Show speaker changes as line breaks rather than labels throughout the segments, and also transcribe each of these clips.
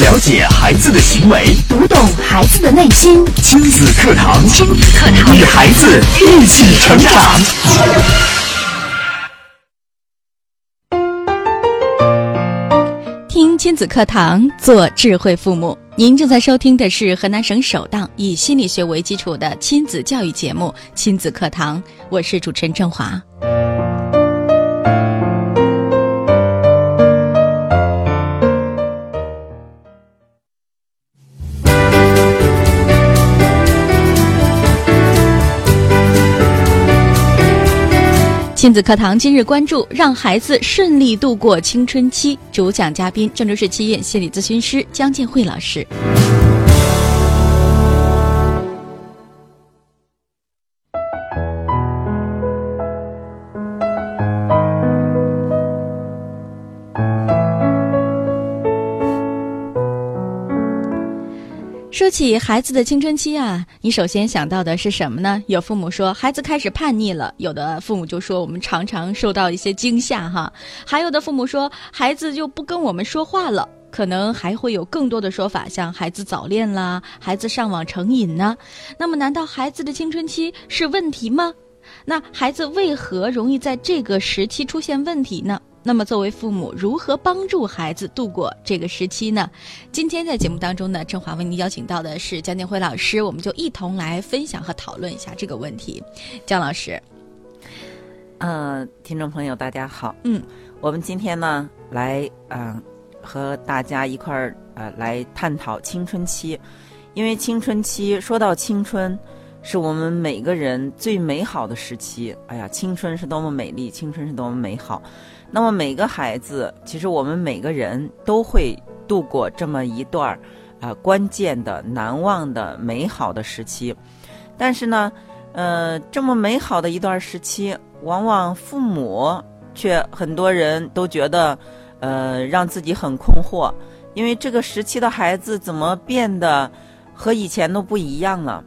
了解孩子的行为，
读懂孩子的内心。
亲子课堂，
亲子课堂，
与孩子一起成长。
听亲子课堂，做智慧父母。您正在收听的是河南省首档以心理学为基础的亲子教育节目《亲子课堂》，我是主持人郑华。亲子课堂今日关注：让孩子顺利度过青春期。主讲嘉宾：郑州市七院心理咨询师江建慧老师。说起孩子的青春期啊，你首先想到的是什么呢？有父母说孩子开始叛逆了，有的父母就说我们常常受到一些惊吓哈，还有的父母说孩子就不跟我们说话了，可能还会有更多的说法，像孩子早恋啦，孩子上网成瘾呢。那么，难道孩子的青春期是问题吗？那孩子为何容易在这个时期出现问题呢？那么，作为父母，如何帮助孩子度过这个时期呢？今天在节目当中呢，郑华为您邀请到的是江建辉老师，我们就一同来分享和讨论一下这个问题。江老师，
呃，听众朋友，大家好。
嗯，
我们今天呢，来啊、呃和大家一块儿呃来探讨青春期，因为青春期说到青春，是我们每个人最美好的时期。哎呀，青春是多么美丽，青春是多么美好。那么每个孩子，其实我们每个人都会度过这么一段儿啊、关键的、难忘的、美好的时期。但是呢，呃，这么美好的一段时期，往往父母却很多人都觉得，呃，让自己很困惑，因为这个时期的孩子怎么变得和以前都不一样了？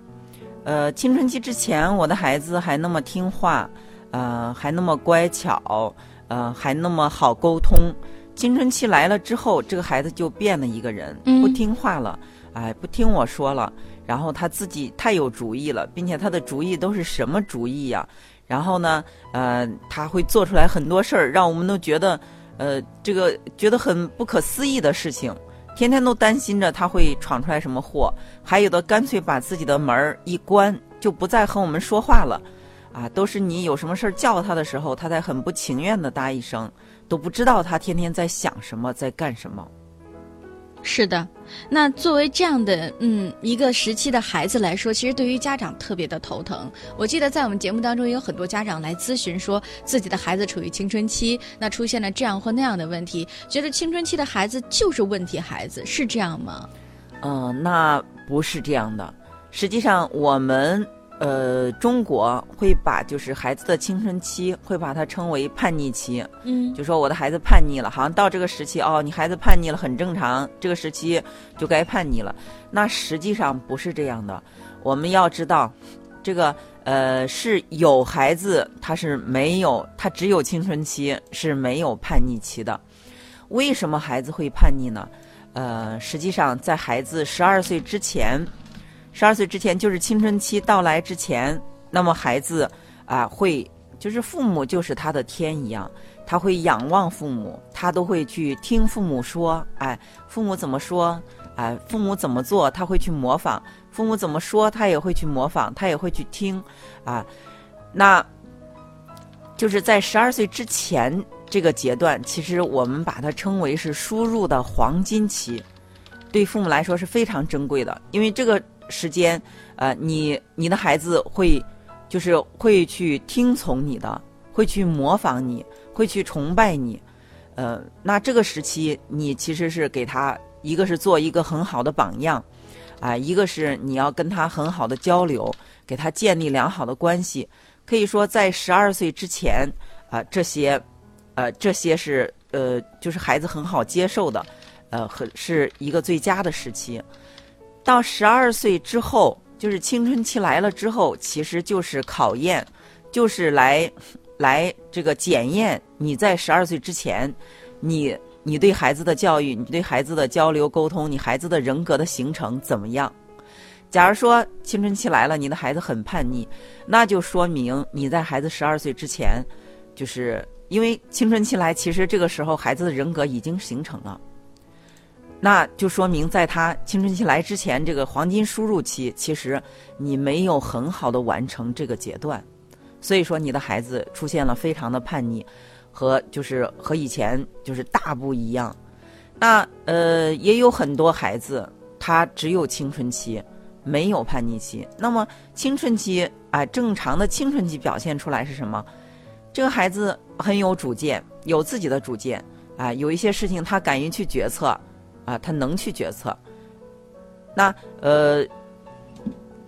呃，青春期之前，我的孩子还那么听话，呃，还那么乖巧，呃，还那么好沟通。青春期来了之后，这个孩子就变了一个人，
嗯
不听话了，哎，不听我说了。然后他自己太有主意了，并且他的主意都是什么主意呀、然后呢，呃，他会做出来很多事儿，让我们都觉得，呃，这个觉得很不可思议的事情，天天都担心着他会闯出来什么祸。还有的干脆把自己的门儿一关，就不再和我们说话了，啊，都是你有什么事儿叫他的时候，他才很不情愿的答一声，都不知道他天天在想什么，在干什么。
是的，那作为这样的嗯一个时期的孩子来说，其实对于家长特别的头疼。我记得在我们节目当中，也有很多家长来咨询说，自己的孩子处于青春期，那出现了这样或那样的问题，觉得青春期的孩子就是问题孩子，是这样吗？
嗯、那不是这样的。实际上，我们呃中国会把就是孩子的青春期会把它称为叛逆期，
嗯
就说我的孩子叛逆了，好像到这个时期哦，你孩子叛逆了很正常，这个时期就该叛逆了。那实际上不是这样的，我们要知道，这个呃是有孩子他是没有，他只有青春期是没有叛逆期的。为什么孩子会叛逆呢？呃，实际上在孩子十二岁之前，十二岁之前就是青春期到来之前，那么孩子啊、会就是父母就是他的天一样，他会仰望父母，他都会去听父母说，哎，父母怎么说，哎，父母怎么做，他会去模仿，父母怎么说，他也会去模仿，他也会去听，啊，那就是在十二岁之前这个阶段，其实我们把它称为是输入的黄金期，对父母来说是非常珍贵的，因为这个时间，呃，你你的孩子会就是会去听从你的，会去模仿你，会去崇拜你，呃，那这个时期你其实是给他一个是做一个很好的榜样，啊、一个是你要跟他很好的交流，给他建立良好的关系。可以说，在十二岁之前，啊、这些，呃，这些是呃，就是孩子很好接受的，呃，很是一个最佳的时期。到十二岁之后，就是青春期来了之后，其实就是考验，就是来来这个检验你在十二岁之前，你你对孩子的教育，你对孩子的交流沟通，你孩子的人格的形成怎么样？假如说青春期来了，你的孩子很叛逆，那就说明你在孩子十二岁之前，就是因为青春期来，其实这个时候孩子的人格已经形成了，那就说明在他青春期来之前，这个黄金输入期，其实你没有很好的完成这个阶段，所以说你的孩子出现了非常的叛逆，和就是和以前就是大不一样。那呃，也有很多孩子他只有青春期。没有叛逆期，那么青春期啊，正常的青春期表现出来是什么？这个孩子很有主见，有自己的主见啊，有一些事情他敢于去决策啊，他能去决策。那呃，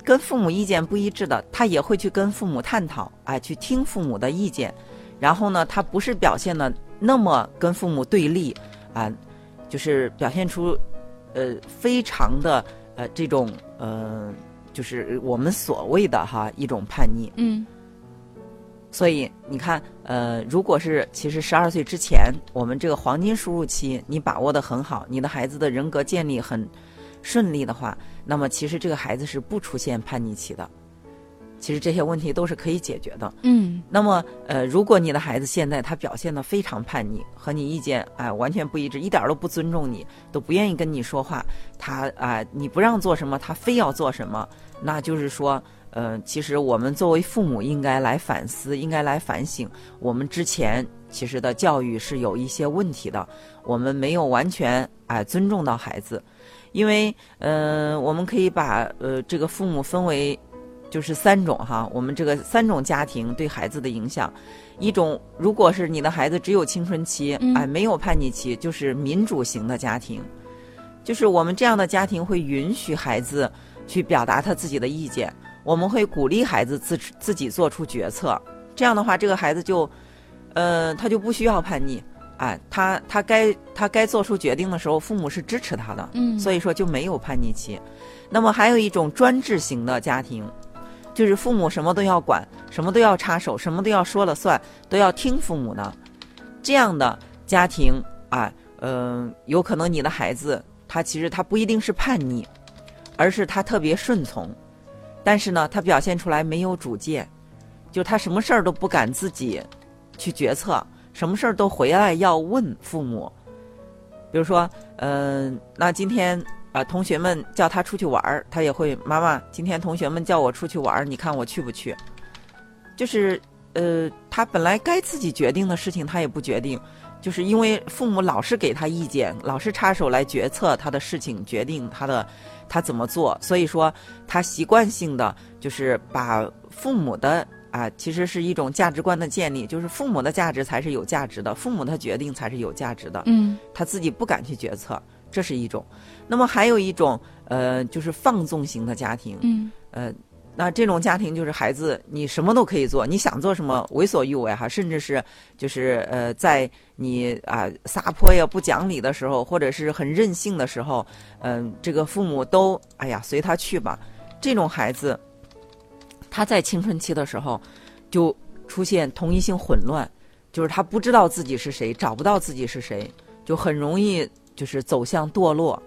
跟父母意见不一致的，他也会去跟父母探讨，哎，去听父母的意见。然后呢，他不是表现的那么跟父母对立啊，就是表现出呃非常的。呃，这种呃，就是我们所谓的哈一种叛逆。
嗯。
所以你看，呃，如果是其实十二岁之前，我们这个黄金输入期你把握的很好，你的孩子的人格建立很顺利的话，那么其实这个孩子是不出现叛逆期的。其实这些问题都是可以解决的。
嗯。
那么，呃，如果你的孩子现在他表现的非常叛逆，和你意见哎完全不一致，一点都不尊重你，都不愿意跟你说话，他啊你不让做什么，他非要做什么，那就是说，呃，其实我们作为父母应该来反思，应该来反省，我们之前其实的教育是有一些问题的，我们没有完全哎尊重到孩子，因为，呃，我们可以把呃这个父母分为。就是三种哈，我们这个三种家庭对孩子的影响，一种如果是你的孩子只有青春期，哎，没有叛逆期，就是民主型的家庭，就是我们这样的家庭会允许孩子去表达他自己的意见，我们会鼓励孩子自自己做出决策，这样的话，这个孩子就，呃，他就不需要叛逆，哎，他他该他该做出决定的时候，父母是支持他的，
嗯，
所以说就没有叛逆期。那么还有一种专制型的家庭。就是父母什么都要管，什么都要插手，什么都要说了算，都要听父母的。这样的家庭啊，嗯，有可能你的孩子他其实他不一定是叛逆，而是他特别顺从，但是呢，他表现出来没有主见，就他什么事儿都不敢自己去决策，什么事儿都回来要问父母。比如说，嗯，那今天。啊，同学们叫他出去玩儿，他也会。妈妈，今天同学们叫我出去玩儿，你看我去不去？就是，呃，他本来该自己决定的事情，他也不决定，就是因为父母老是给他意见，老是插手来决策他的事情，决定他的他怎么做。所以说，他习惯性的就是把父母的啊，其实是一种价值观的建立，就是父母的价值才是有价值的，父母的决定才是有价值的。
嗯，
他自己不敢去决策。这是一种，那么还有一种，呃，就是放纵型的家庭。
嗯，
呃，那这种家庭就是孩子你什么都可以做，你想做什么为所欲为哈，甚至是就是呃，在你啊撒泼呀、不讲理的时候，或者是很任性的时候，嗯，这个父母都哎呀随他去吧。这种孩子，他在青春期的时候就出现同一性混乱，就是他不知道自己是谁，找不到自己是谁，就很容易。就是走向堕落，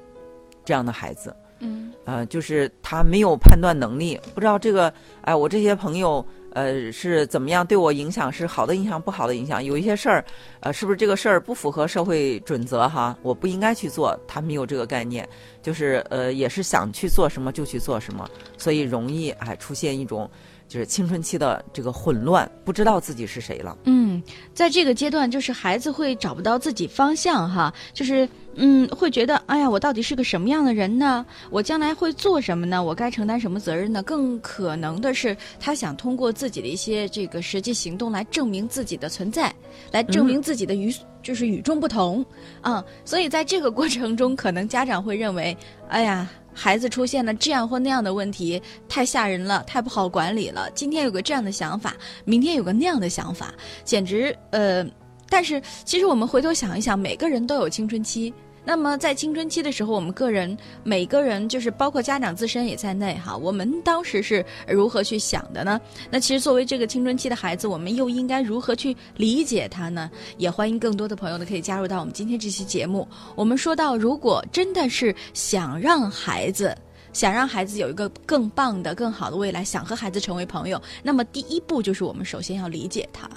这样的孩子，
嗯，
呃，就是他没有判断能力，不知道这个，哎，我这些朋友，呃，是怎么样对我影响，是好的影响，不好的影响，有一些事儿，呃，是不是这个事儿不符合社会准则哈？我不应该去做，他没有这个概念，就是呃，也是想去做什么就去做什么，所以容易哎出现一种。就是青春期的这个混乱，不知道自己是谁了。
嗯，在这个阶段，就是孩子会找不到自己方向，哈，就是嗯，会觉得，哎呀，我到底是个什么样的人呢？我将来会做什么呢？我该承担什么责任呢？更可能的是，他想通过自己的一些这个实际行动来证明自己的存在，来证明自己的与就是与众不同嗯。所以在这个过程中，可能家长会认为，哎呀。孩子出现了这样或那样的问题，太吓人了，太不好管理了。今天有个这样的想法，明天有个那样的想法，简直呃。但是其实我们回头想一想，每个人都有青春期，那么在青春期的时候，我们个人每个人就是包括家长自身也在内哈，我们当时是如何去想的呢？那其实作为这个青春期的孩子，我们又应该如何去理解他呢？也欢迎更多的朋友呢可以加入到我们今天这期节目。我们说到，如果真的是想让孩子。想让孩子有一个更棒的、更好的未来，想和孩子成为朋友，那么第一步就是我们首先要理解他。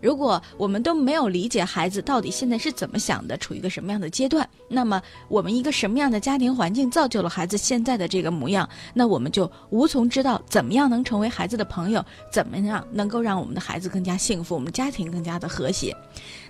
如果我们都没有理解孩子到底现在是怎么想的，处于一个什么样的阶段，那么我们一个什么样的家庭环境造就了孩子现在的这个模样，那我们就无从知道怎么样能成为孩子的朋友，怎么样能够让我们的孩子更加幸福，我们家庭更加的和谐。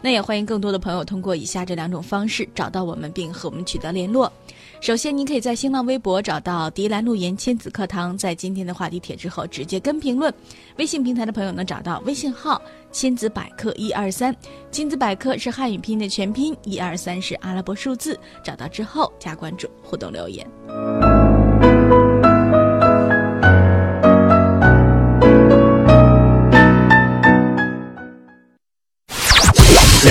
那也欢迎更多的朋友通过以下这两种方式找到我们，并和我们取得联络。首先，您可以在新浪微博找到“迪兰路言亲子课堂”，在今天的话题帖之后直接跟评论。微信平台的朋友能找到微信号“亲子百科一二三”，亲子百科是汉语拼音的全拼，一二三是阿拉伯数字。找到之后加关注，互动留言。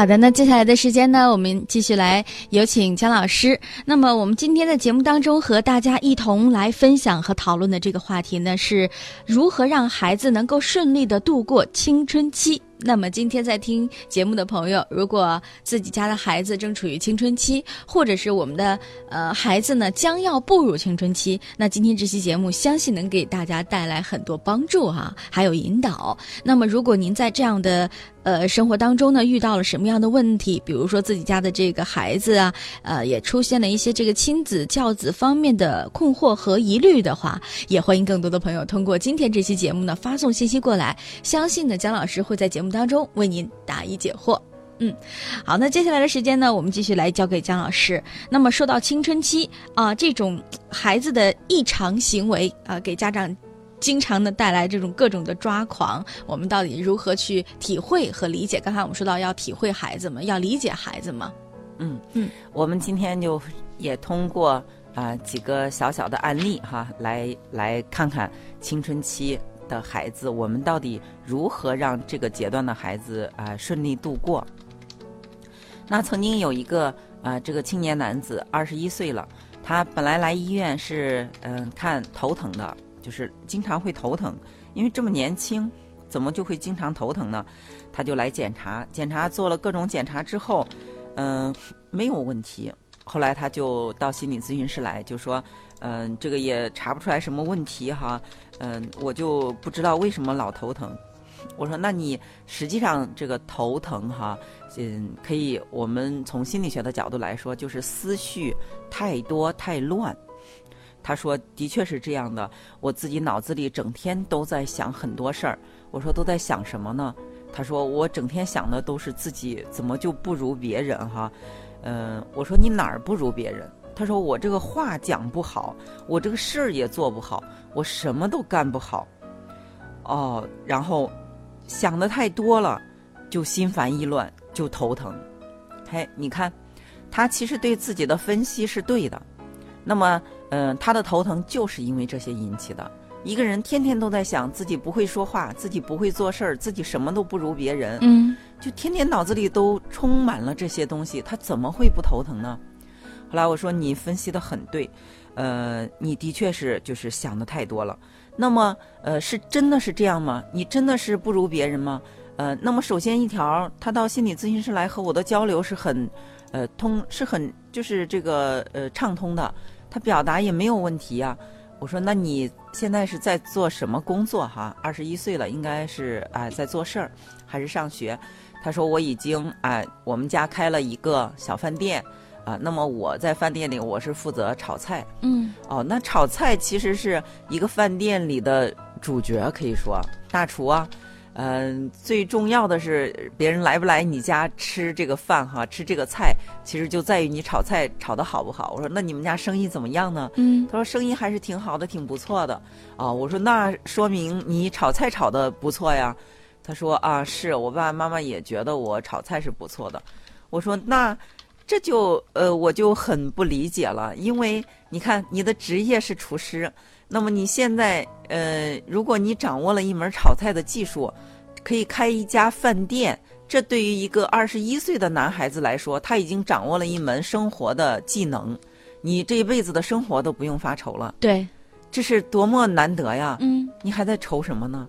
好的，那接下来的时间呢，我们继续来有请姜老师。那么，我们今天的节目当中和大家一同来分享和讨论的这个话题呢，是如何让孩子能够顺利的度过青春期。那么今天在听节目的朋友，如果自己家的孩子正处于青春期，或者是我们的呃孩子呢将要步入青春期，那今天这期节目相信能给大家带来很多帮助哈，还有引导。那么如果您在这样的呃生活当中呢遇到了什么样的问题，比如说自己家的这个孩子啊，呃也出现了一些这个亲子教子方面的困惑和疑虑的话，也欢迎更多的朋友通过今天这期节目呢发送信息过来，相信呢姜老师会在节目当中为您答疑解惑。嗯，好，那接下来的时间呢，我们继续来交给姜老师。那么说到青春期啊，这种孩子的异常行为啊，给家长经常的带来这种各种的抓狂，我们到底如何去体会和理解？刚才我们说到要体会孩子们，要理解孩子们。
嗯
嗯，
我们今天就也通过啊、几个小小的案例哈，来来看看青春期的孩子，我们到底如何让这个阶段的孩子啊、顺利度过。那曾经有一个啊、这个青年男子二十一岁了，他本来来医院是嗯、看头疼的，就是经常会头疼，因为这么年轻，怎么就会经常头疼呢？他就来检查，检查做了各种检查之后，嗯、没有问题。后来他就到心理咨询室来，就说，嗯、这个也查不出来什么问题哈，嗯、我就不知道为什么老头疼。我说，那你实际上这个头疼哈，嗯，可以我们从心理学的角度来说，就是思绪太多太乱。他说，的确是这样的，我自己脑子里整天都在想很多事儿。我说，都在想什么呢？他说，我整天想的都是自己怎么就不如别人哈。嗯，我说你哪儿不如别人？他说我这个话讲不好，我这个事儿也做不好，我什么都干不好。哦，然后想的太多了，就心烦意乱，就头疼。嘿，你看，他其实对自己的分析是对的。那么，嗯、他的头疼就是因为这些引起的。一个人天天都在想自己不会说话，自己不会做事儿，自己什么都不如别人。
嗯
就天天脑子里都充满了这些东西，他怎么会不头疼呢？后来我说你分析的很对，呃，你的确是就是想的太多了。那么，呃，是真的是这样吗？你真的是不如别人吗？呃，那么首先一条，他到心理咨询室来和我的交流是很，呃，通是很就是这个呃畅通的，他表达也没有问题呀、我说那你现在是在做什么工作哈？二十一岁了，应该是啊、在做事儿还是上学？他说我已经啊、我们家开了一个小饭店啊、那么我在饭店里我是负责炒菜
嗯
哦。那炒菜其实是一个饭店里的主角，可以说大厨啊。嗯、最重要的是别人来不来你家吃这个饭哈，吃这个菜，其实就在于你炒菜炒的好不好。我说那你们家生意怎么样呢？
嗯
他说生意还是挺好的，挺不错的。啊，我说那说明你炒菜炒的不错呀。他说啊，是我爸爸妈妈也觉得我炒菜是不错的。我说那这就呃我就很不理解了，因为你看你的职业是厨师，那么你现在呃如果你掌握了一门炒菜的技术，可以开一家饭店。这对于一个二十一岁的男孩子来说，他已经掌握了一门生活的技能，你这一辈子的生活都不用发愁了，
对，
这是多么难得呀！
嗯
你还在愁什么呢？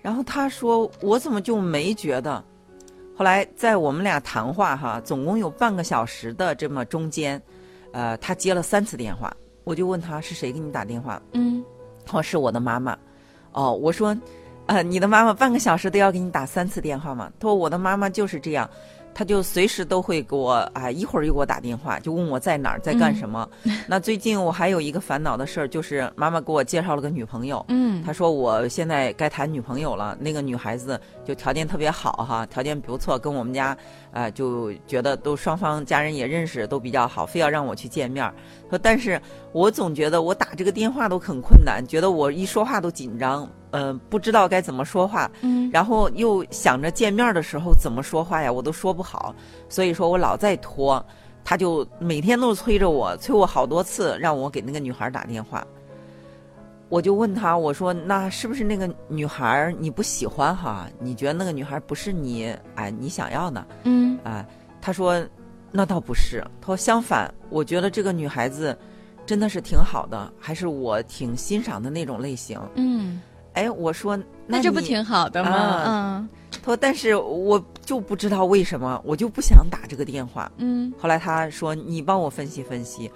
然后他说：“我怎么就没觉得？”后来在我们俩谈话哈，总共有半个小时的这么中间，呃，他接了三次电话，我就问他是谁给你打电话？
嗯
他说是我的妈妈。哦，我说，呃，你的妈妈半个小时都要给你打三次电话吗？他说我的妈妈就是这样，她就随时都会给我啊、一会儿又给我打电话，就问我在哪儿，在干什么。那最近我还有一个烦恼的事儿，就是妈妈给我介绍了个女朋友。
嗯，
她说我现在该谈女朋友了，那个女孩子就条件特别好哈，条件不错，跟我们家，呃，就觉得都双方家人也认识，都比较好，非要让我去见面儿。说但是我总觉得我打这个电话都很困难，觉得我一说话都紧张，呃，不知道该怎么说话，
嗯
然后又想着见面的时候怎么说话呀，我都说不好，所以说我老在拖。他就每天都催着我，催我好多次，让我给那个女孩打电话。我就问他，我说那是不是那个女孩你不喜欢哈？你觉得那个女孩不是你哎你想要的
嗯
啊？他说那倒不是，他说相反，我觉得这个女孩子真的是挺好的，还是我挺欣赏的那种类型。
嗯，
哎，我说
那这不挺好的吗？
嗯他说但是我就不知道为什么，我就不想打这个电话。
嗯
后来他说：“你帮我分析分析。”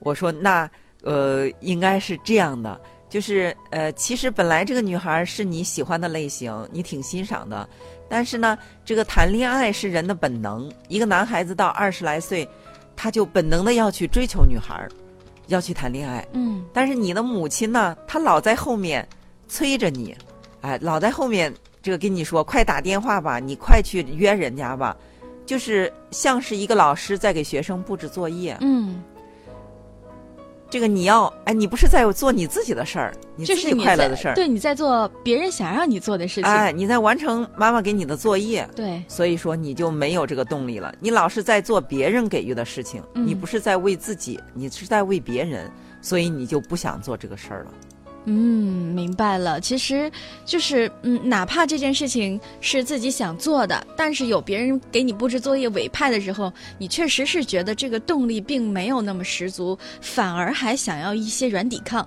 我说：“那呃，应该是这样的，就是呃，其实本来这个女孩是你喜欢的类型，你挺欣赏的，但是呢，这个谈恋爱是人的本能。一个男孩子到二十来岁，他就本能的要去追求女孩，要去谈恋爱。
嗯
但是你的母亲呢，她老在后面催着你，哎，老在后面这个跟你说，快打电话吧，你快去约人家吧，就是像是一个老师在给学生布置作业。
嗯，
这个你要，哎，你不是在做你自己的事儿，你自己
这是你
快乐的事儿，
对，你在做别人想让你做的事情。
哎，你在完成妈妈给你的作业。
对，
所以说你就没有这个动力了，你老是在做别人给予的事情，
嗯
你不是在为自己，你是在为别人，所以你就不想做这个事儿了。
嗯，明白了。其实就是，嗯，哪怕这件事情是自己想做的，但是有别人给你布置作业委派的时候，你确实是觉得这个动力并没有那么十足，反而还想要一些软抵抗。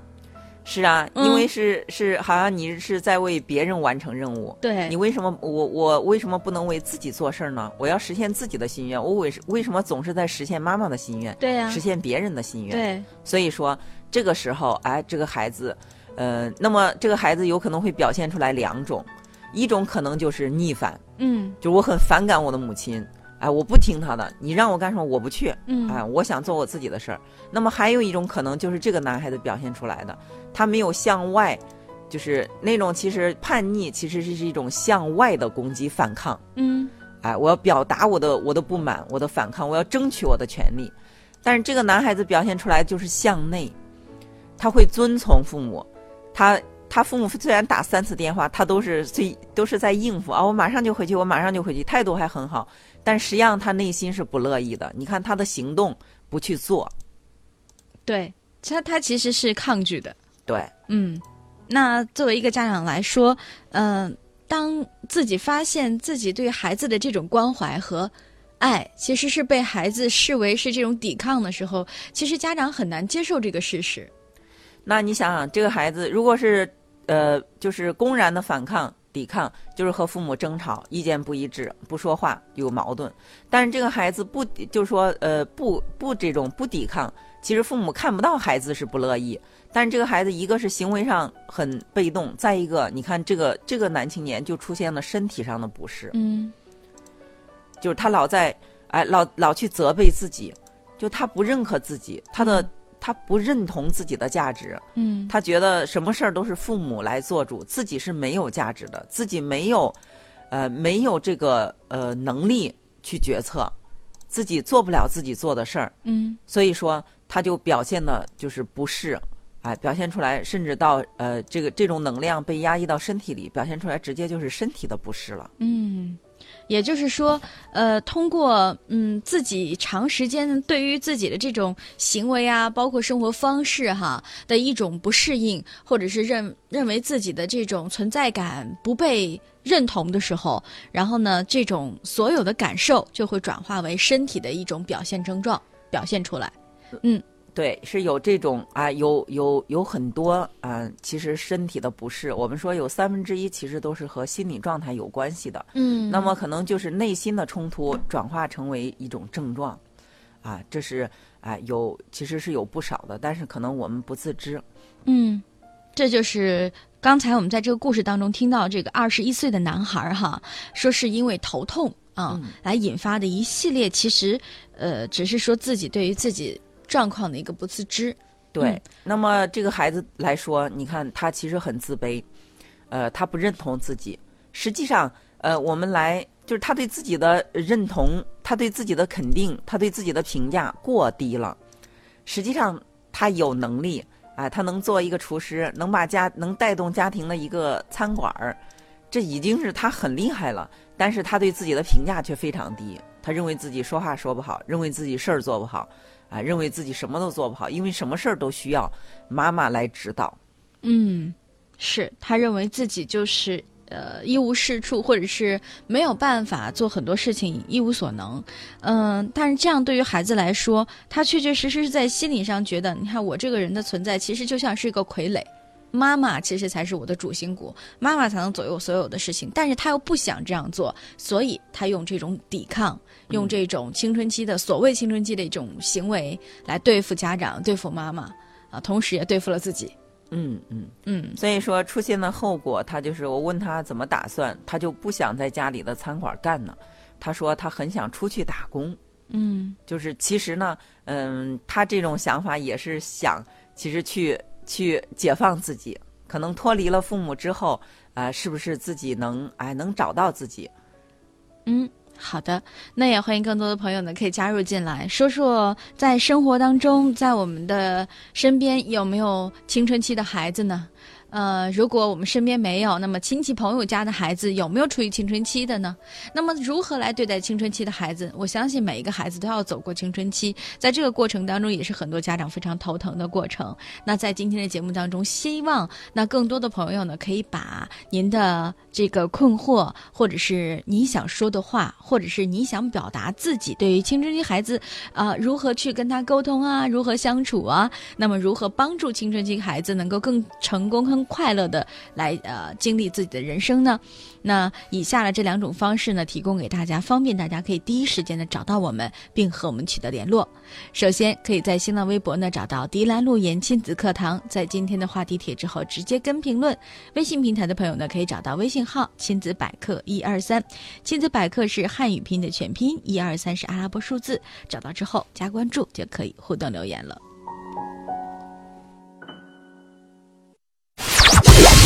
是啊，
嗯
因为是是，好像你是在为别人完成任务。
对
你，为什么我我为什么不能为自己做事儿呢？我要实现自己的心愿，我为为什么总是在实现妈妈的心愿，
对呀、
实现别人的心愿？
对，
所以说这个时候，哎，这个孩子，呃，那么这个孩子有可能会表现出来两种，一种可能就是逆反，
嗯
就是我很反感我的母亲，哎，我不听她的，你让我干什么我不去，
嗯，
哎，我想做我自己的事儿。那么还有一种可能就是这个男孩子表现出来的，他没有向外，就是那种其实叛逆，其实是一种向外的攻击反抗。
嗯
哎，我要表达我的我的不满，我的反抗，我要争取我的权利。但是这个男孩子表现出来就是向内，他会遵从父母，他他父母虽然打三次电话，他都是最都是在应付啊，我马上就回去，我马上就回去，态度还很好，但实际上他内心是不乐意的。你看他的行动不去做，
对，他他其实是抗拒的。
对，
嗯，那作为一个家长来说，嗯、当自己发现自己对孩子的这种关怀和爱，其实是被孩子视为是这种抵抗的时候，其实家长很难接受这个事实。
那你想想，这个孩子如果是呃，就是公然的反抗、抵抗，就是和父母争吵，意见不一致，不说话，有矛盾。但是这个孩子不，就是说呃，不不这种不抵抗，其实父母看不到孩子是不乐意。但是这个孩子，一个是行为上很被动，再一个，你看这个这个男青年就出现了身体上的不适，
嗯
就是他老在哎老老去责备自己，就他不认可自己，他的、他不认同自己的价值，
嗯。
他觉得什么事儿都是父母来做主，自己是没有价值的，自己没有，呃，没有这个呃能力去决策，自己做不了自己做的事儿，
嗯。
所以说他就表现的就是不适，哎，表现出来，甚至到呃这个这种能量被压抑到身体里，表现出来直接就是身体的不适了。
嗯，也就是说，呃，通过嗯自己长时间对于自己的这种行为啊，包括生活方式哈的一种不适应，或者是认认为自己的这种存在感不被认同的时候，然后呢，这种所有的感受就会转化为身体的一种表现症状表现出来。
嗯对，是有这种啊，有有有很多啊，其实身体的不适，我们说有三分之一其实都是和心理状态有关系的。
嗯
那么可能就是内心的冲突转化成为一种症状，啊，这是啊有其实是有不少的，但是可能我们不自知。
嗯，这就是刚才我们在这个故事当中听到这个二十一岁的男孩哈，说是因为头痛啊、
嗯
来引发的一系列，其实呃只是说自己对于自己状况的一个不自知。
对，
嗯
那么这个孩子来说，你看他其实很自卑，呃，他不认同自己。实际上，呃，我们来就是他对自己的认同，他对自己的肯定，他对自己的评价过低了。实际上，他有能力，啊、他能做一个厨师，能把家能带动家庭的一个餐馆儿，这已经是他很厉害了。但是他对自己的评价却非常低，他认为自己说话说不好，认为自己事儿做不好，啊，认为自己什么都做不好，因为什么事儿都需要妈妈来指导。
嗯，是他认为自己就是呃一无是处，或者是没有办法做很多事情，一无所能。嗯、但是这样对于孩子来说，他确确实实是在心理上觉得，你看我这个人的存在，其实就像是一个傀儡。妈妈其实才是我的主心骨，妈妈才能左右所有的事情，但是他又不想这样做，所以他用这种抵抗，用这种青春期的所谓青春期的一种行为来对付家长、对付妈妈啊，同时也对付了自己。
嗯嗯，
嗯。
所以说出现的后果，他就是我问他怎么打算，他就不想在家里的餐馆干了。他说他很想出去打工，
嗯。
就是其实呢，嗯，他这种想法也是想，其实去去解放自己，可能脱离了父母之后，啊、是不是自己能哎能找到自己？
嗯，好的，那也欢迎更多的朋友呢可以加入进来，说说在生活当中，在我们的身边有没有青春期的孩子呢？呃，如果我们身边没有，那么亲戚朋友家的孩子有没有处于青春期的呢？那么如何来对待青春期的孩子？我相信每一个孩子都要走过青春期，在这个过程当中，也是很多家长非常头疼的过程。那在今天的节目当中，希望那更多的朋友呢，可以把您的这个困惑，或者是你想说的话，或者是你想表达自己对于青春期孩子啊、如何去跟他沟通啊，如何相处啊，那么如何帮助青春期孩子能够更成功、更快乐的来呃经历自己的人生呢？那以下的这两种方式呢，提供给大家，方便大家可以第一时间的找到我们，并和我们取得联络。首先，可以在新浪微博呢找到迪兰路言亲子课堂，在今天的话题帖之后直接跟评论。微信平台的朋友呢，可以找到微信号“亲子百科一二三”，亲子百科是汉语拼音的全拼，一二三是阿拉伯数字。找到之后加关注就可以互动留言了。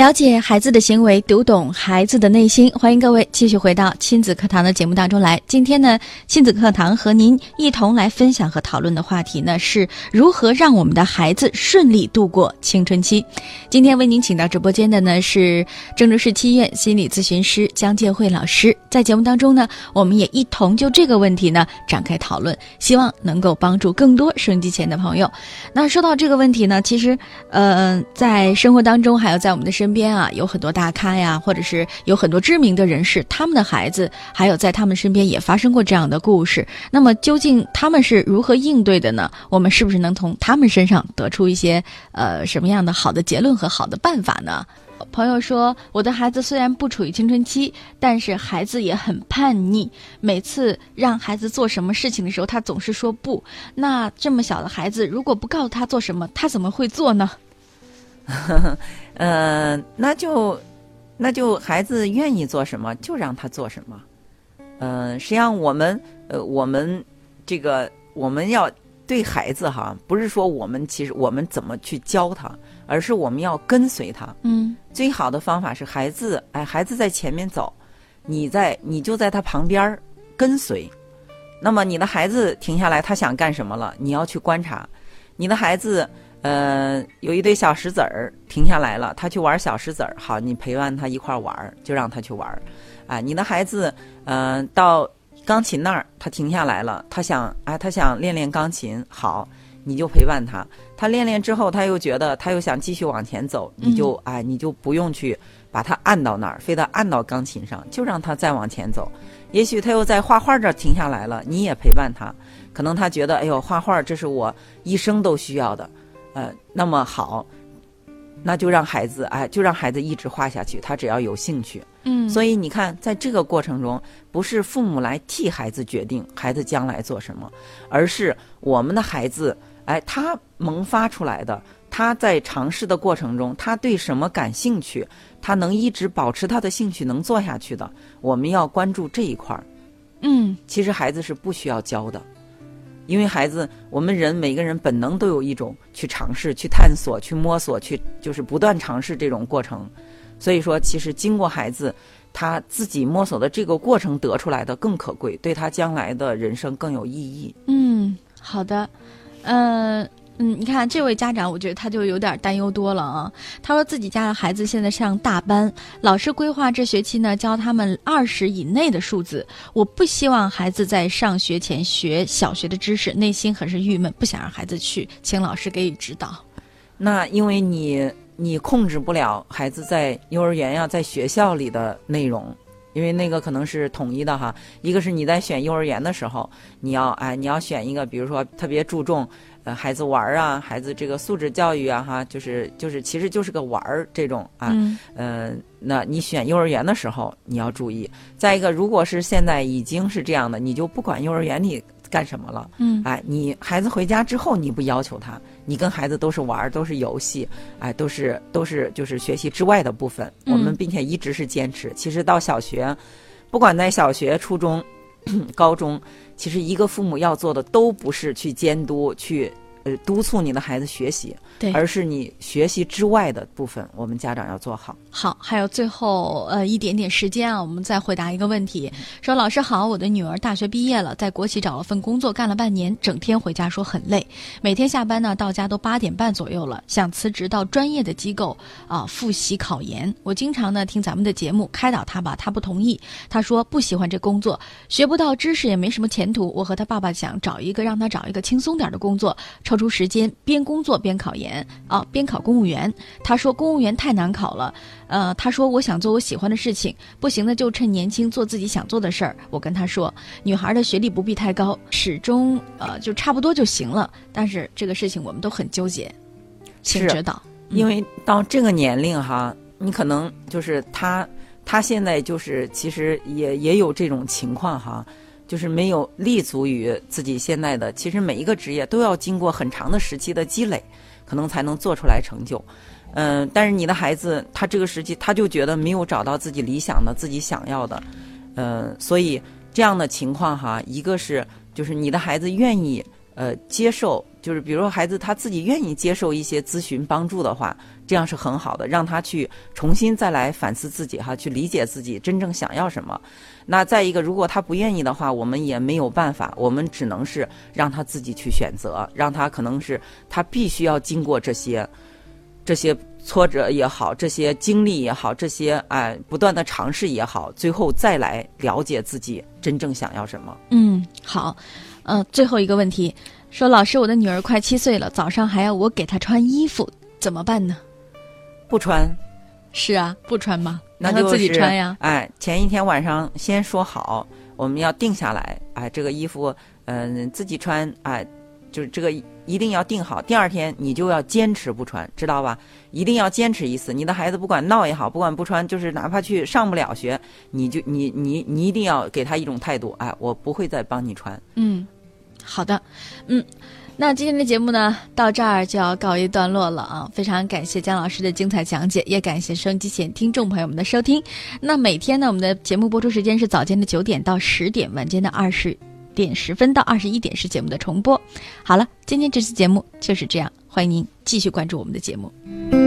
了解孩子的行为，读懂孩子的内心。欢迎各位继续回到亲子课堂的节目当中来。今天呢，亲子课堂和您一同来分享和讨论的话题呢，是如何让我们的孩子顺利度过青春期。今天为您请到直播间的呢是郑州市七院心理咨询师江建慧老师。在节目当中呢，我们也一同就这个问题呢展开讨论，希望能够帮助更多收音机前的朋友。那说到这个问题呢，其实呃，在生活当中，还有在我们的身身边啊，有很多大咖呀，或者是有很多知名的人士，他们的孩子，还有在他们身边也发生过这样的故事。那么，究竟他们是如何应对的呢？我们是不是能从他们身上得出一些呃什么样的好的结论和好的办法呢？朋友说，我的孩子虽然不处于青春期，但是孩子也很叛逆。每次让孩子做什么事情的时候，他总是说不。那这么小的孩子，如果不告诉他做什么，他怎么会做呢？
嗯，那就那就孩子愿意做什么，就让他做什么。嗯，实际上我们呃，我们这个我们要对孩子哈，不是说我们其实我们怎么去教他，而是我们要跟随他。
嗯
最好的方法是孩子，哎，孩子在前面走，你在你就在他旁边儿跟随。那么你的孩子停下来，他想干什么了？你要去观察。你的孩子，呃，有一堆小石子儿停下来了，他去玩小石子儿，好，你陪伴他一块儿玩儿，就让他去玩儿。啊，你的孩子，嗯、到钢琴那儿，他停下来了，他想，啊，他想练练钢琴，好，你就陪伴他。他练练之后，他又觉得他又想继续往前走，你就，哎，你就不用去把他按到那儿，非得按到钢琴上，就让他再往前走。也许他又在画画这儿停下来了，你也陪伴他。可能他觉得，哎呦，画画这是我一生都需要的，呃，那么好，那就让孩子，哎，就让孩子一直画下去，他只要有兴趣。
嗯，
所以你看，在这个过程中，不是父母来替孩子决定孩子将来做什么，而是我们的孩子，哎，他萌发出来的，他在尝试的过程中，他对什么感兴趣，他能一直保持他的兴趣，能做下去的，我们要关注这一块儿。
嗯
其实孩子是不需要教的，因为孩子，我们人每个人本能都有一种去尝试、去探索、去摸索、去就是不断尝试这种过程。所以说，其实经过孩子他自己摸索的这个过程得出来的更可贵，对他将来的人生更有意义。
嗯，好的，嗯。嗯，你看这位家长，我觉得他就有点担忧多了啊。他说自己家的孩子现在上大班，老师规划这学期呢教他们二十以内的数字。我不希望孩子在上学前学小学的知识，内心很是郁闷，不想让孩子去，请老师给予指导。
那因为你你控制不了孩子在幼儿园呀、在学校里的内容，因为那个可能是统一的哈。一个是你在选幼儿园的时候，你要哎你要选一个，比如说特别注重呃孩子玩儿啊，孩子这个素质教育啊哈，就是就是其实就是个玩儿这种啊。
嗯
呃，那你选幼儿园的时候你要注意。再一个，如果是现在已经是这样的，你就不管幼儿园里干什么了。
嗯
哎，你孩子回家之后，你不要求他，你跟孩子都是玩儿，都是游戏，哎，都是都是就是学习之外的部分。
嗯
我们并且一直是坚持。其实到小学，不管在小学、初中、高中，其实一个父母要做的都不是去监督、去呃督促你的孩子学习，
对
而是你学习之外的部分，我们家长要做好。
好，还有最后呃一点点时间啊，我们再回答一个问题。说老师好，我的女儿大学毕业了，在国企找了份工作，干了半年，整天回家说很累，每天下班呢到家都八点半左右了，想辞职到专业的机构啊复习考研。我经常呢听咱们的节目开导她吧，她不同意，她说不喜欢这工作，学不到知识也没什么前途。我和她爸爸想找一个让她找一个轻松点的工作，抽出时间边工作边考研啊，边考公务员。他说公务员太难考了。呃，他说我想做我喜欢的事情，不行的就趁年轻做自己想做的事儿。我跟他说，女孩的学历不必太高，始终呃就差不多就行了。但是这个事情我们都很纠结，请
是
指导。
因为到这个年龄哈，你可能就是他，他现在就是其实也也有这种情况哈，就是没有立足于自己现在的。其实每一个职业都要经过很长的时期的积累，可能才能做出来成就。嗯、但是你的孩子他这个时期他就觉得没有找到自己理想的、自己想要的，嗯、所以这样的情况哈，一个是就是你的孩子愿意呃接受，就是比如说孩子他自己愿意接受一些咨询帮助的话，这样是很好的，让他去重新再来反思自己哈，去理解自己真正想要什么。那再一个，如果他不愿意的话，我们也没有办法，我们只能是让他自己去选择，让他可能是他必须要经过这些这些挫折也好，这些经历也好，这些哎、不断的尝试也好，最后再来了解自己真正想要什么。
嗯，好，呃，最后一个问题，说老师，我的女儿快七岁了，早上还要我给她穿衣服，怎么办呢？
不穿，
是啊，不穿吗？
那就是
自己穿呀。
哎，前一天晚上先说好，我们要定下来，哎，这个衣服，嗯、自己穿，哎，就是这个一定要定好，第二天你就要坚持不穿，知道吧？一定要坚持一次。你的孩子不管闹也好，不管不穿，就是哪怕去上不了学，你就你你你一定要给他一种态度，哎，我不会再帮你穿。
嗯，好的，嗯。那今天的节目呢，到这儿就要告一段落了啊！非常感谢姜老师的精彩讲解，也感谢收音机前听众朋友们的收听。那每天呢，我们的节目播出时间是早间的九点到十点，晚间的二十点十分到二十一点是节目的重播。好了，今天这期节目就是这样，欢迎您继续关注我们的节目。